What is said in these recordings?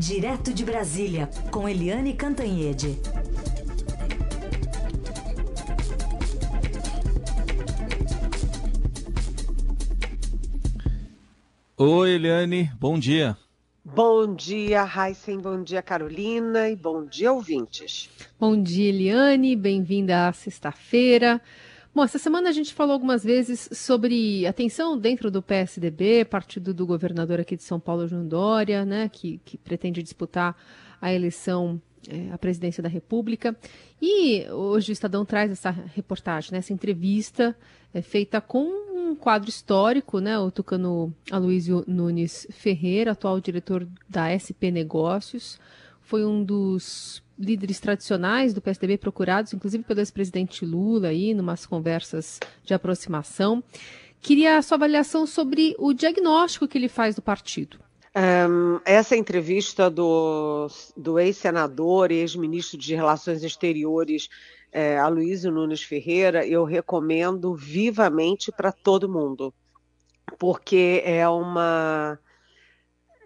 Direto de Brasília, com Eliane Cantanhede. Oi, Eliane, bom dia. Bom dia, Heisen, bom dia, Carolina, e bom dia, ouvintes. Bom dia, Eliane, bem-vinda à sexta-feira. Bom, essa semana a gente falou algumas vezes sobre a tensão dentro do PSDB, partido do governador aqui de São Paulo, João Dória, né, que, que pretende disputar a eleição é, à presidência da República. E hoje o Estadão traz essa reportagem, né, essa entrevista é, feita com um quadro histórico, né, o tucano Aloysio Nunes Ferreira, atual diretor da SP Negócios, foi um dos líderes tradicionais do PSDB procurados, inclusive pelo ex-presidente Lula, aí, numas conversas de aproximação. Queria a sua avaliação sobre o diagnóstico que ele faz do partido. Um, essa entrevista do, do ex-senador e ex-ministro de Relações Exteriores, é, Aloysio Nunes Ferreira, eu recomendo vivamente para todo mundo, porque é uma,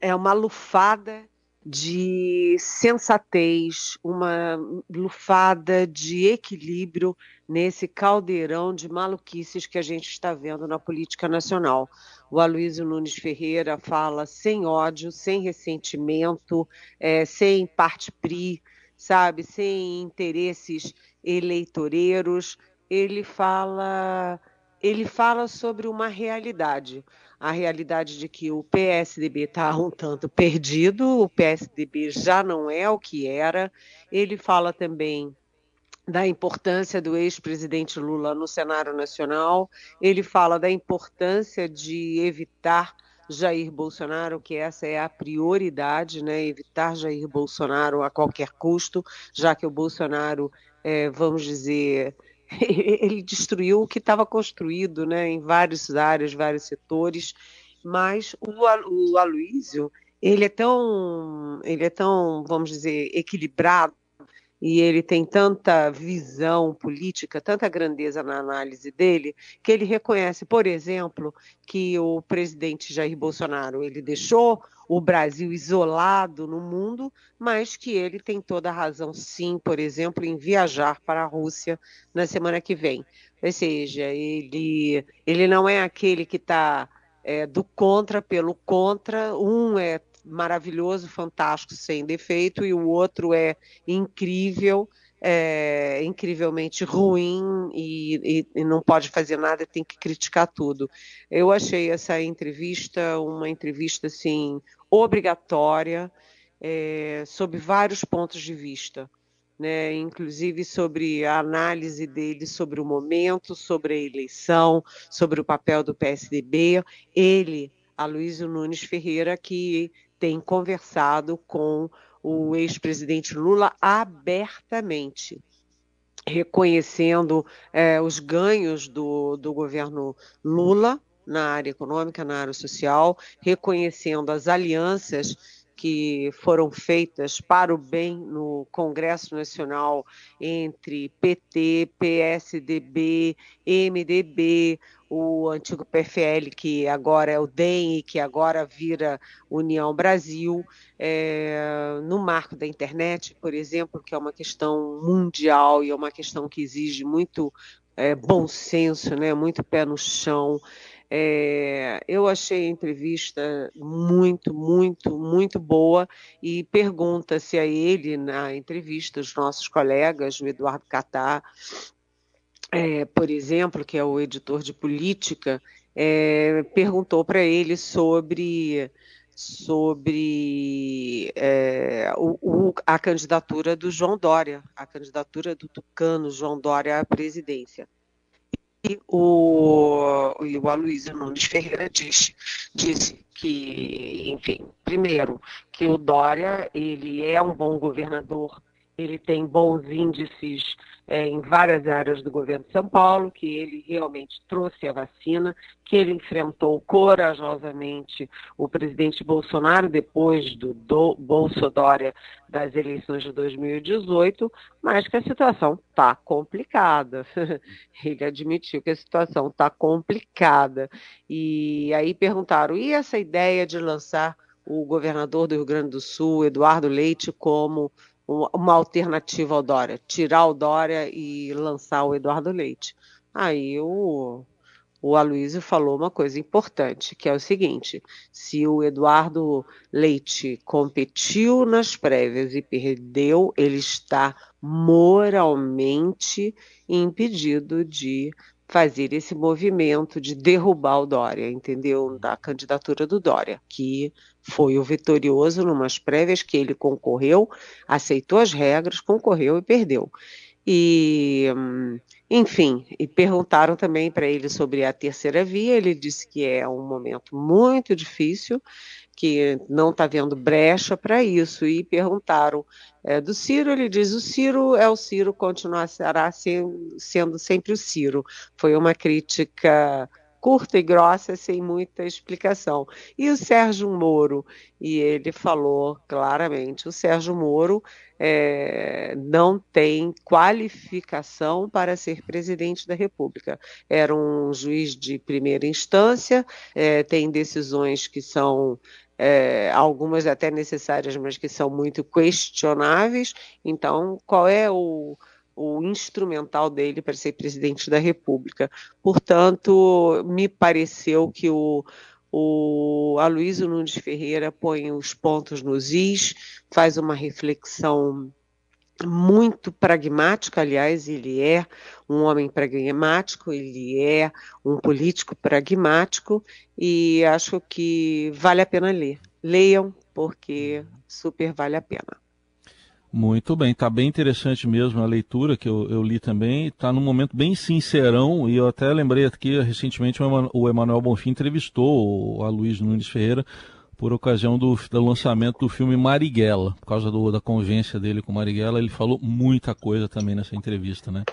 é uma lufada de sensatez, uma lufada de equilíbrio nesse caldeirão de maluquices que a gente está vendo na política nacional. O Aloysio Nunes Ferreira fala sem ódio, sem ressentimento, é, sem parte pri, sabe, sem interesses eleitoreiros. Ele fala, ele fala sobre uma realidade a realidade de que o PSDB está um tanto perdido, o PSDB já não é o que era. Ele fala também da importância do ex-presidente Lula no cenário nacional, ele fala da importância de evitar Jair Bolsonaro, que essa é a prioridade, né? evitar Jair Bolsonaro a qualquer custo, já que o Bolsonaro, é, vamos dizer, ele destruiu o que estava construído né, em várias áreas, vários setores, mas o, o Aloísio, ele é tão, ele é tão, vamos dizer, equilibrado e ele tem tanta visão política, tanta grandeza na análise dele, que ele reconhece, por exemplo, que o presidente Jair Bolsonaro ele deixou o Brasil isolado no mundo, mas que ele tem toda a razão, sim, por exemplo, em viajar para a Rússia na semana que vem. Ou seja, ele, ele não é aquele que está é, do contra pelo contra, um é maravilhoso, fantástico, sem defeito, e o outro é incrível, é, incrivelmente ruim e, e, e, não pode fazer nada, tem que criticar tudo. Eu achei essa entrevista uma entrevista assim obrigatória, é, sob vários pontos de vista. Né, inclusive sobre a análise dele sobre o momento, sobre a eleição, sobre o papel do PSDB. Ele, Aloysio Nunes Ferreira, que tem conversado com o ex-presidente Lula abertamente, reconhecendo é, os ganhos do, do governo Lula na área econômica, na área social, reconhecendo as alianças que foram feitas para o bem no Congresso Nacional entre PT, PSDB, MDB, o antigo PFL, que agora é o DEM e que agora vira União Brasil, é, no marco da internet, por exemplo, que é uma questão mundial e é uma questão que exige muito é, bom senso, né, muito pé no chão. É, eu achei a entrevista muito, muito, muito boa e pergunta-se a ele na entrevista, os nossos colegas, o Eduardo Catar, é, por exemplo, que é o editor de política, é, perguntou para ele sobre sobre é, o, o, a candidatura do João Dória, a candidatura do tucano João Dória à presidência. O, o Aloysio Nunes Ferreira disse, disse que, enfim, primeiro, que o Dória ele é um bom governador, ele tem bons índices é, em várias áreas do governo de São Paulo, que ele realmente trouxe a vacina, que ele enfrentou corajosamente o presidente Bolsonaro depois do, do Bolsodória das eleições de 2018, mas que a situação está complicada. ele admitiu que a situação está complicada. E aí perguntaram: e essa ideia de lançar o governador do Rio Grande do Sul, Eduardo Leite, como uma alternativa ao Dória, tirar o Dória e lançar o Eduardo Leite. Aí o, o Aloysio falou uma coisa importante, que é o seguinte: se o Eduardo Leite competiu nas prévias e perdeu, ele está moralmente impedido de fazer esse movimento de derrubar o Dória, entendeu? Da candidatura do Dória, que foi o vitorioso numas prévias que ele concorreu, aceitou as regras, concorreu e perdeu. E, enfim, e perguntaram também para ele sobre a terceira via. Ele disse que é um momento muito difícil, que não está vendo brecha para isso. E perguntaram é, do Ciro, ele diz: o Ciro é o Ciro, continuará sendo, sendo sempre o Ciro. Foi uma crítica curta e grossa, sem muita explicação. E o Sérgio Moro, e ele falou claramente: o Sérgio Moro é, não tem qualificação para ser presidente da República. Era um juiz de primeira instância, é, tem decisões que são é, algumas até necessárias, mas que são muito questionáveis. Então, qual é o, o instrumental dele para ser presidente da República? Portanto, me pareceu que o, o Aloysio Nunes Ferreira põe os pontos nos is, faz uma reflexão muito pragmática, aliás, ele é um homem pragmático, ele é um político pragmático e acho que vale a pena ler. Leiam, porque super vale a pena. Muito bem, está bem interessante mesmo a leitura que eu, eu li também. Está num momento bem sincerão e eu até lembrei aqui recentemente o Emanuel Bonfim entrevistou a Luiz Nunes Ferreira por ocasião do, do, lançamento do filme Marighella, por causa do, da convivência dele com Marighella, ele falou muita coisa também nessa entrevista, né?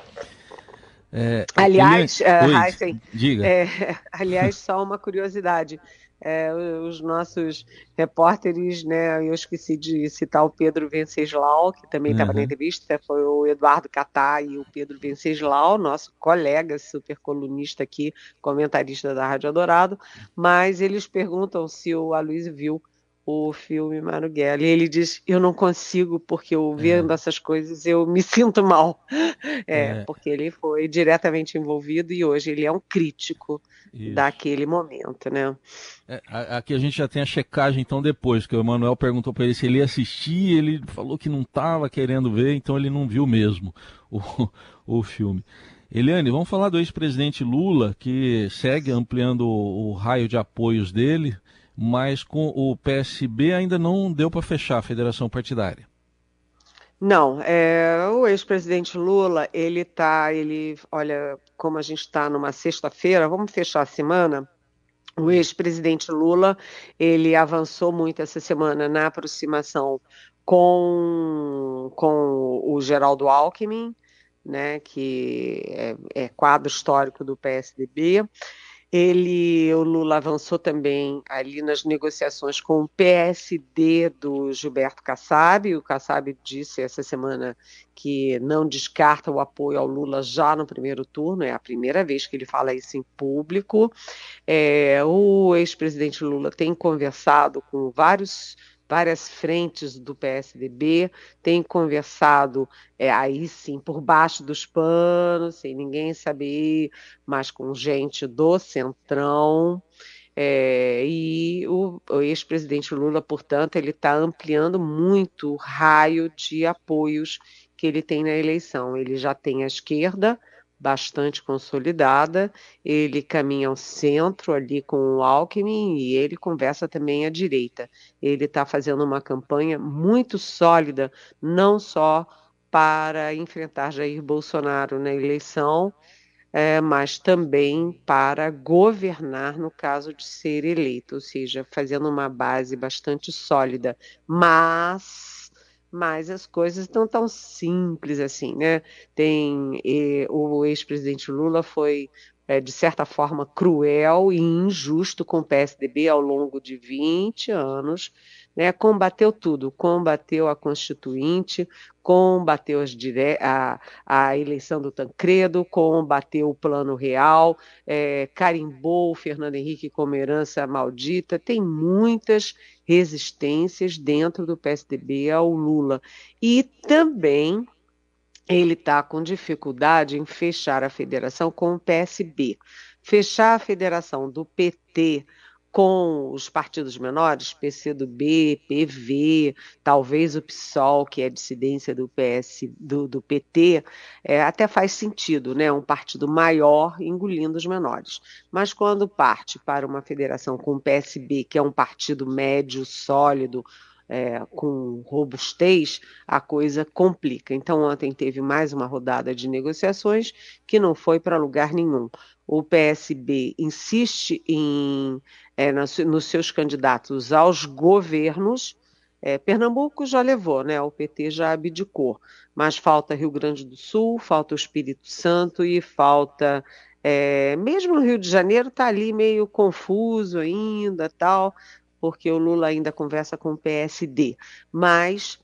É, aliás, uh, diga. É, aliás, só uma curiosidade. É, os nossos repórteres, né, eu esqueci de citar o Pedro Venceslau, que também estava uhum. na entrevista, foi o Eduardo Catá e o Pedro Venceslau, nosso colega super colunista aqui, comentarista da Rádio Adorado, mas eles perguntam se o Aloysio viu o filme Marighella. E ele diz: Eu não consigo, porque eu vendo é. essas coisas eu me sinto mal. É, é, porque ele foi diretamente envolvido e hoje ele é um crítico Isso. daquele momento, né? É, aqui a gente já tem a checagem, então, depois, que o Emanuel perguntou para ele se ele ia assistir, ele falou que não estava querendo ver, então ele não viu mesmo o, o filme. Eliane, vamos falar do ex-presidente Lula, que segue ampliando o, o raio de apoios dele mas com o PSB ainda não deu para fechar a federação partidária. Não, é, o ex-presidente Lula, ele tá, ele, olha, como a gente está numa sexta-feira, vamos fechar a semana. O ex-presidente Lula, ele avançou muito essa semana na aproximação com, com o Geraldo Alckmin, né, que é, é quadro histórico do PSDB. Ele, o Lula avançou também ali nas negociações com o PSD do Gilberto Kassab. O Kassab disse essa semana que não descarta o apoio ao Lula já no primeiro turno, é a primeira vez que ele fala isso em público. É, o ex-presidente Lula tem conversado com vários várias frentes do PSDB, tem conversado é, aí sim por baixo dos panos, sem ninguém saber, mas com gente do Centrão. É, e o, o ex-presidente Lula, portanto, ele está ampliando muito o raio de apoios que ele tem na eleição. Ele já tem a esquerda, bastante consolidada, ele caminha ao centro ali com o Alckmin e ele conversa também à direita. Ele está fazendo uma campanha muito sólida, não só para enfrentar Jair Bolsonaro na eleição, é, mas também para governar no caso de ser eleito, ou seja, fazendo uma base bastante sólida. Mas mas as coisas não tão simples assim, né? Tem o ex-presidente Lula foi é, de certa forma cruel e injusto com o PSDB ao longo de 20 anos, né, combateu tudo, combateu a Constituinte, combateu dire... a, a, eleição do Tancredo, combateu o Plano Real, é, carimbou o Fernando Henrique como herança maldita, tem muitas resistências dentro do PSDB ao Lula. E também ele está com dificuldade em fechar a federação com o PSB. Fechar a federação do PT com os partidos menores, PCdoB, PV, talvez o PSOL, que é dissidência do PS, do, do PT, é, até faz sentido, né? Um partido maior engolindo os menores. Mas quando parte para uma federação com o PSB, que é um partido médio, sólido, é, com robustez, a coisa complica. Então, ontem teve mais uma rodada de negociações que não foi para lugar nenhum. O PSB insiste em, é, nos, seus candidatos aos governos. É, Pernambuco já levou, né? O PT já abdicou, mas falta Rio Grande do Sul, falta o Espírito Santo e falta é, mesmo no Rio de Janeiro está ali meio confuso ainda, tal porque o Lula ainda conversa com o PSD, mas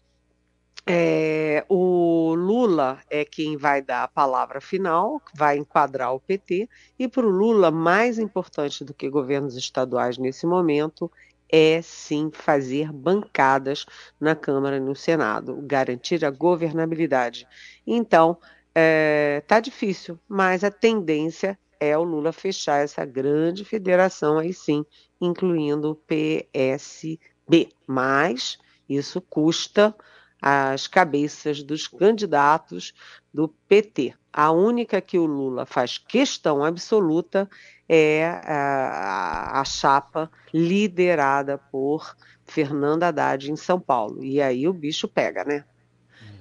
é, o Lula é quem vai dar a palavra final, vai enquadrar o PT, e para o Lula, mais importante do que governos estaduais nesse momento é sim fazer bancadas na Câmara e no Senado, garantir a governabilidade. Então, é, tá difícil, mas a tendência é o Lula fechar essa grande federação aí sim, incluindo o PSB. Mas isso custa as cabeças dos candidatos do PT. A única que o Lula faz questão absoluta é a, a, chapa liderada por Fernanda Haddad em São Paulo. E aí o bicho pega, né?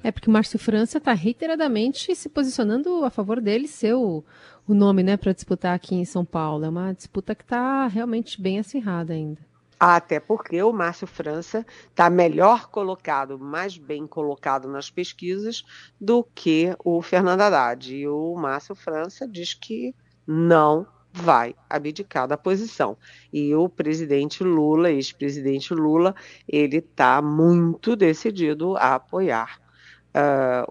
É porque o Márcio França está reiteradamente se posicionando a favor dele ser o, o nome né, para disputar aqui em São Paulo. É uma disputa que está realmente bem acirrada ainda. Até porque o Márcio França está melhor colocado, mais bem colocado nas pesquisas do que o Fernando Haddad. E o Márcio França diz que não vai abdicar da posição. E o presidente Lula, ex-presidente Lula, ele está muito decidido a apoiar Uh,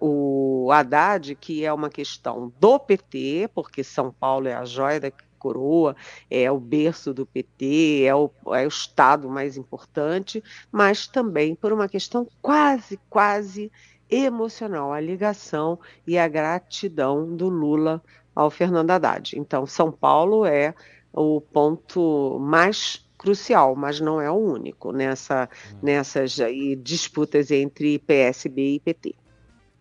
o Haddad, que é uma questão do PT, porque São Paulo é a joia da coroa, é o berço do PT, é o, é o estado mais importante, mas também por uma questão quase, quase emocional, a ligação e a gratidão do Lula ao Fernando Haddad. Então, São Paulo é o ponto mais crucial, mas não é o único nessa, hum. nessas aí, disputas entre PSB e PT.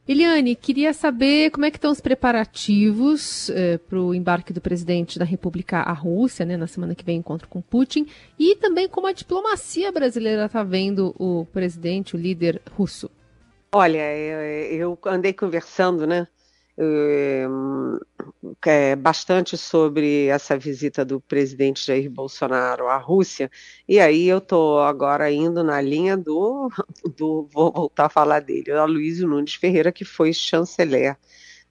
Eliane, queria saber como é que estão os preparativos eh, para o embarque do presidente da República à Rússia, né, na semana que vem, encontro com Putin, e também como a diplomacia brasileira está vendo o presidente, o líder russo. Olha, eu andei conversando, né, é, bastante sobre essa visita do presidente Jair Bolsonaro à Rússia, e aí eu estou agora indo na linha do, do, vou voltar a falar dele, o Aloysio Nunes Ferreira, que foi chanceler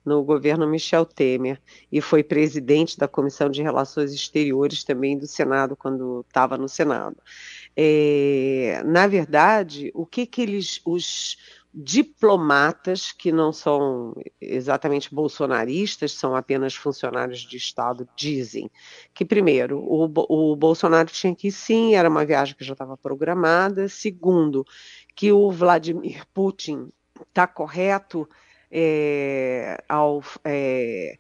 no governo Michel Temer e foi presidente da Comissão de Relações Exteriores também do Senado, quando estava no Senado. É, na verdade, o que que eles, os, diplomatas que não são exatamente bolsonaristas, são apenas funcionários de Estado, dizem que, primeiro, o, o Bolsonaro tinha que ir sim, era uma viagem que já estava programada. Segundo, que o Vladimir Putin está correto é, ao é,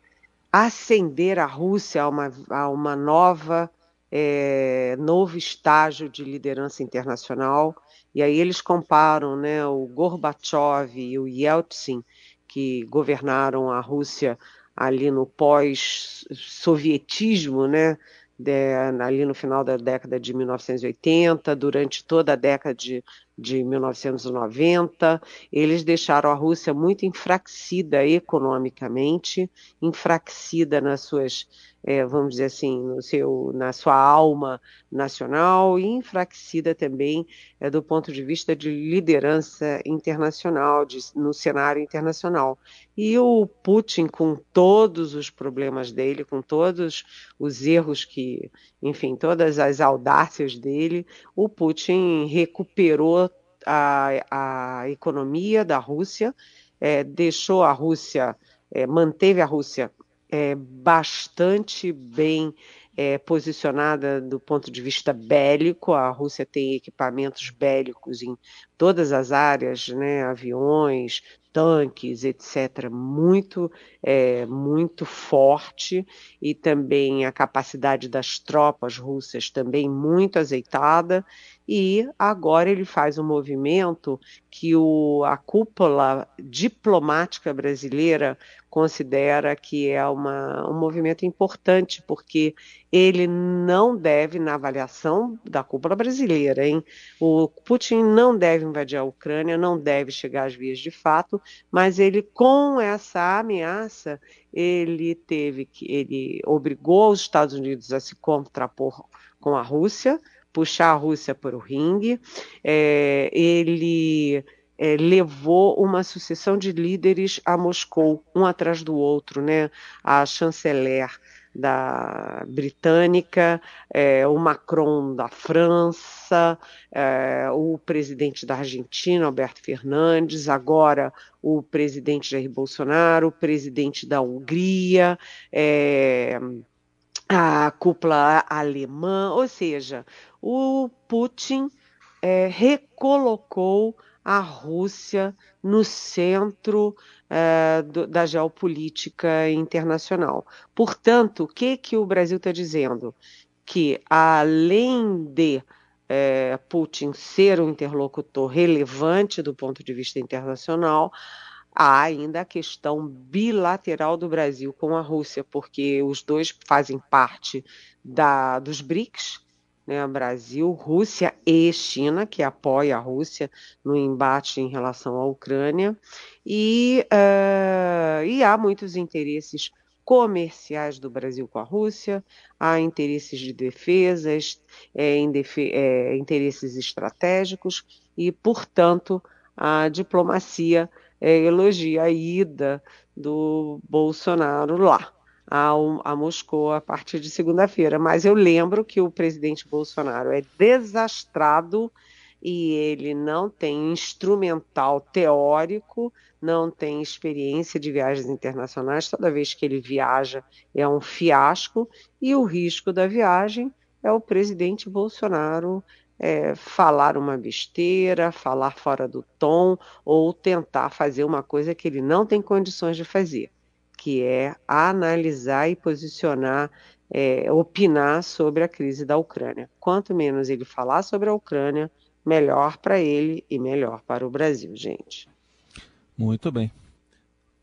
ascender a Rússia a uma, a uma nova, é, novo estágio de liderança internacional e aí eles comparam né, o Gorbachev e o Yeltsin, que governaram a Rússia ali no pós-sovietismo, né, de, ali no final da década de 1980, durante toda a década de de 1990. Eles deixaram a Rússia muito enfraquecida economicamente, enfraquecida nas suas é, vamos dizer assim, no seu, na sua alma nacional e enfraquecida também é, do ponto de vista de liderança internacional, de, no cenário internacional. E o Putin, com todos os problemas dele, com todos os erros que, enfim, todas as audácias dele, o Putin recuperou a, a economia da Rússia, é, deixou a Rússia, é, manteve a Rússia é, bastante bem é, posicionada do ponto de vista bélico. A Rússia tem equipamentos bélicos em todas as áreas, né, aviões, tanques, etc., muito, é, muito forte e também a capacidade das tropas russas também muito azeitada. E agora ele faz um movimento que o, a cúpula diplomática brasileira considera que é uma, um movimento importante, porque ele não deve, na avaliação da cúpula brasileira, hein, o Putin não deve invadir a Ucrânia, não deve chegar às vias de fato, mas ele, com essa ameaça, ele teve que, ele obrigou os Estados Unidos a se contrapor com a Rússia, puxar a Rússia para o ringue, é, ele é, levou uma sucessão de líderes a Moscou, um atrás do outro, né? A chanceler da britânica, é, o Macron da França, é, o presidente da Argentina, Alberto Fernandes, agora o presidente Jair Bolsonaro, o presidente da Hungria, é, a cúpula alemã, ou seja, o Putin é, recolocou a Rússia no centro é, do, da geopolítica internacional. Portanto, o que, que o Brasil está dizendo? Que além de é, Putin ser um interlocutor relevante do ponto de vista internacional, há ainda a questão bilateral do Brasil com a Rússia, porque os dois fazem parte da, dos BRICS, né, Brasil, Rússia e China, que apoia a Rússia no embate em relação à Ucrânia, e, uh, e há muitos interesses comerciais do Brasil com a Rússia, há interesses de defesas, é, é, interesses estratégicos, e, portanto, a diplomacia é, elogia a ida do Bolsonaro lá ao, a Moscou a partir de segunda-feira. Mas eu lembro que o presidente Bolsonaro é desastrado e ele não tem instrumental teórico, não tem experiência de viagens internacionais. Toda vez que ele viaja é um fiasco e o risco da viagem é o presidente Bolsonaro é, falar uma besteira, falar fora do tom ou tentar fazer uma coisa que ele não tem condições de fazer que é analisar e posicionar, é, opinar sobre a crise da Ucrânia. Quanto menos ele falar sobre a Ucrânia, melhor para ele e melhor para o Brasil, gente. Muito bem.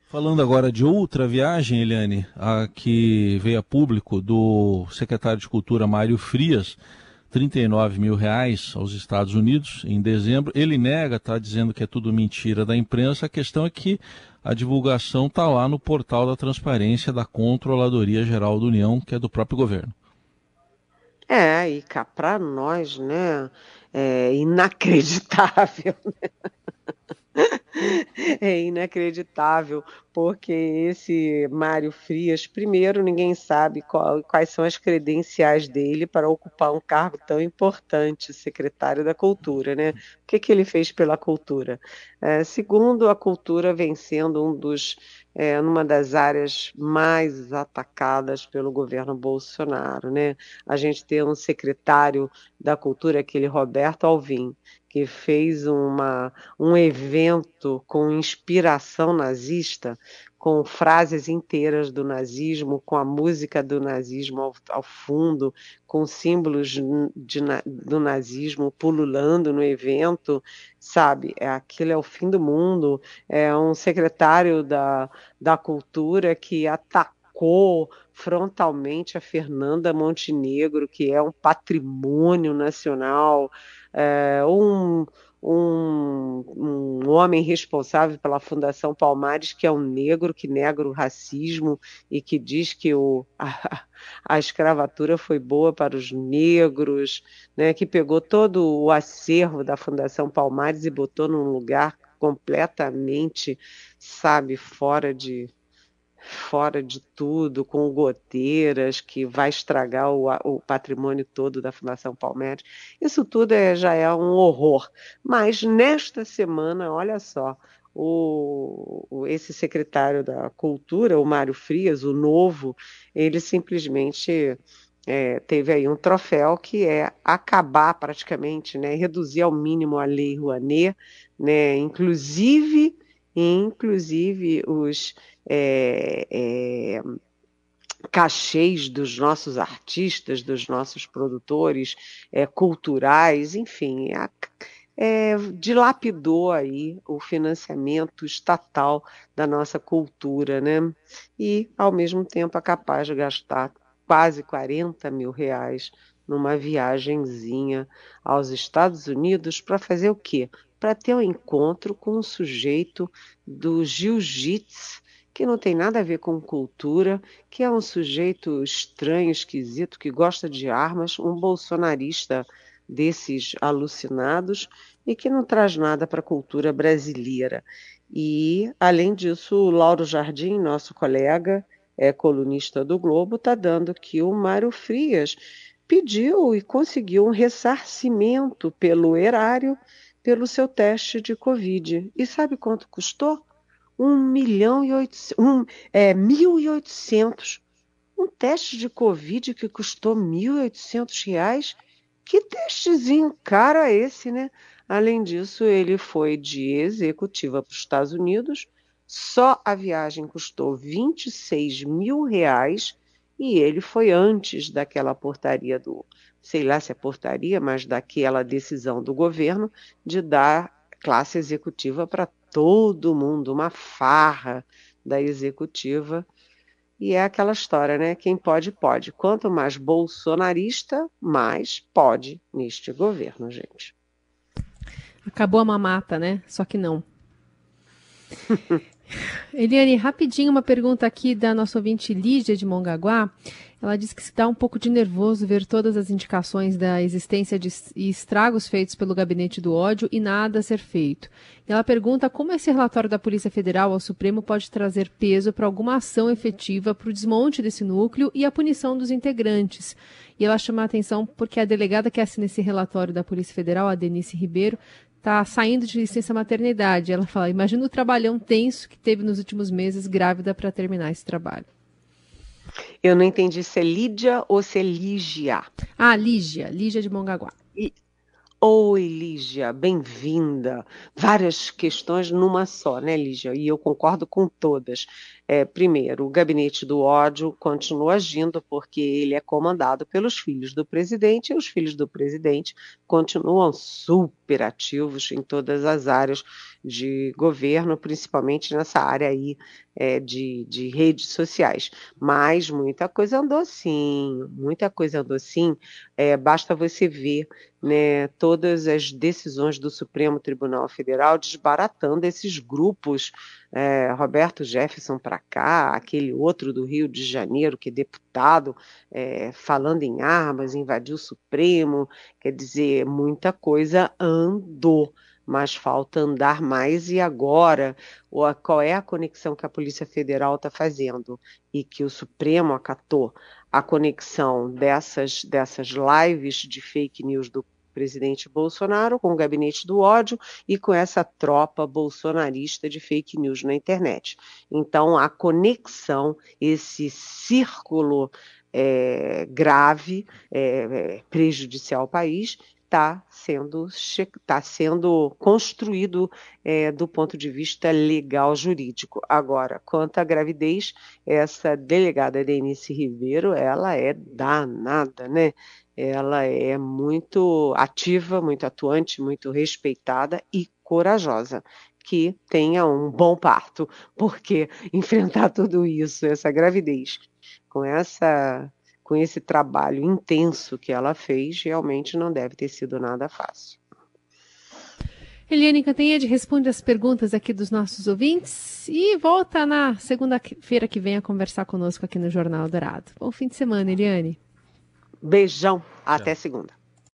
Falando agora de outra viagem, Eliane, a que veio a público do secretário de Cultura Mário Frias, 39 mil reais aos Estados Unidos em dezembro. Ele nega, está dizendo que é tudo mentira da imprensa. A questão é que a divulgação está lá no portal da transparência da Controladoria Geral da União, que é do próprio governo. É, e cá para nós, né, é inacreditável. Né? É inacreditável, porque esse Mário Frias, primeiro, ninguém sabe qual, quais são as credenciais dele para ocupar um cargo tão importante, secretário da Cultura, né? O que, que ele fez pela cultura? É, segundo, a cultura vem sendo um dos, é, numa das áreas mais atacadas pelo governo Bolsonaro, né? A gente tem um secretário da Cultura, aquele Roberto Alvim, que fez uma, um evento com inspiração nazista, com frases inteiras do nazismo, com a música do nazismo ao, ao fundo, com símbolos de, do nazismo pululando no evento, sabe? É, aquilo é o fim do mundo. É um secretário da, da cultura que atacou frontalmente a Fernanda Montenegro, que é um patrimônio nacional é, um, um homem responsável pela Fundação Palmares, que é um negro, que nega o racismo e que diz que o, a, a escravatura foi boa para os negros, né, que pegou todo o acervo da Fundação Palmares e botou num lugar completamente, sabe, fora de fora de tudo, com goteiras, que vai estragar o, o patrimônio todo da Fundação Palmeiras. Isso tudo é, já é um horror. Mas nesta semana, olha só, o, esse secretário da Cultura, o Mário Frias, o novo, ele simplesmente é, teve aí um troféu que é acabar praticamente, né, reduzir ao mínimo a lei Rouanet, né, inclusive, inclusive os é, é, cachês dos nossos artistas, dos nossos produtores é, culturais, enfim, a, é, dilapidou aí o financiamento estatal da nossa cultura, né? E, ao mesmo tempo, é capaz de gastar quase 40 mil reais numa viagenzinha aos Estados Unidos para fazer o quê? Para ter um encontro com um sujeito do jiu-jitsu que não tem nada a ver com cultura, que é um sujeito estranho, esquisito, que gosta de armas, um bolsonarista desses alucinados e que não traz nada para a cultura brasileira. E, além disso, o Lauro Jardim, nosso colega, é colunista do Globo, está dando que o Mário Frias pediu e conseguiu um ressarcimento pelo erário pelo seu teste de Covid. E sabe quanto custou? 1 milhão e 800, um, é, 1.800. Um teste de Covid que custou 1.800 reais. Que testezinho caro é esse, né? Além disso, ele foi de executiva para os Estados Unidos. Só a viagem custou 26 mil reais e ele foi antes daquela portaria do, sei lá se é portaria, mas daquela decisão do governo de dar classe executiva para todo mundo, uma farra da executiva. E é aquela história, né? Quem pode, pode. Quanto mais bolsonarista, mais pode neste governo, gente. Acabou a mamata, né? Só que não. Eliane, rapidinho uma pergunta aqui da nossa ouvinte Lídia de Mongaguá. Ela diz que se dá um pouco de nervoso ver todas as indicações da existência de estragos feitos pelo gabinete do ódio e nada a ser feito. Ela pergunta como esse relatório da Polícia Federal ao Supremo pode trazer peso para alguma ação efetiva para o desmonte desse núcleo e a punição dos integrantes. E ela chama a atenção porque a delegada que assina esse relatório da Polícia Federal, a Denise Ribeiro, está saindo de licença maternidade. Ela fala: imagina o trabalhão tenso que teve nos últimos meses grávida para terminar esse trabalho. Eu não entendi se é Lídia ou se é Lígia. Ah, Lígia, Lígia de Mongaguá. E... Oi, Lígia, bem-vinda. Várias questões numa só, né, Lígia? E eu concordo com todas. É, primeiro, o gabinete do ódio continua agindo porque ele é comandado pelos filhos do presidente e os filhos do presidente continuam super ativos em todas as áreas de governo, principalmente nessa área aí é, de, de redes sociais. Mas muita coisa andou sim, muita coisa andou sim. É, basta você ver né, todas as decisões do Supremo Tribunal Federal desbaratando esses grupos é, Roberto Jefferson para cá, aquele outro do Rio de Janeiro, que é deputado, é, falando em armas, invadiu o Supremo, quer dizer, muita coisa andou mas falta andar mais. E agora qual é a conexão que a Polícia Federal está fazendo e que o Supremo acatou? A conexão dessas dessas lives de fake news do presidente Bolsonaro, com o gabinete do ódio e com essa tropa bolsonarista de fake news na internet. Então, a conexão, esse círculo é, grave, é, prejudicial ao país, está sendo, tá sendo construído é, do ponto de vista legal jurídico. Agora, quanto à gravidez, essa delegada Denise Ribeiro, ela é danada, né? ela é muito ativa, muito atuante, muito respeitada e corajosa. Que tenha um bom parto, porque enfrentar tudo isso, essa gravidez, com essa com esse trabalho intenso que ela fez, realmente não deve ter sido nada fácil. Eliane Cantanhede responde as perguntas aqui dos nossos ouvintes e volta na segunda-feira que vem a conversar conosco aqui no Jornal Dourado. Bom fim de semana, Eliane. Beijão. Até segunda.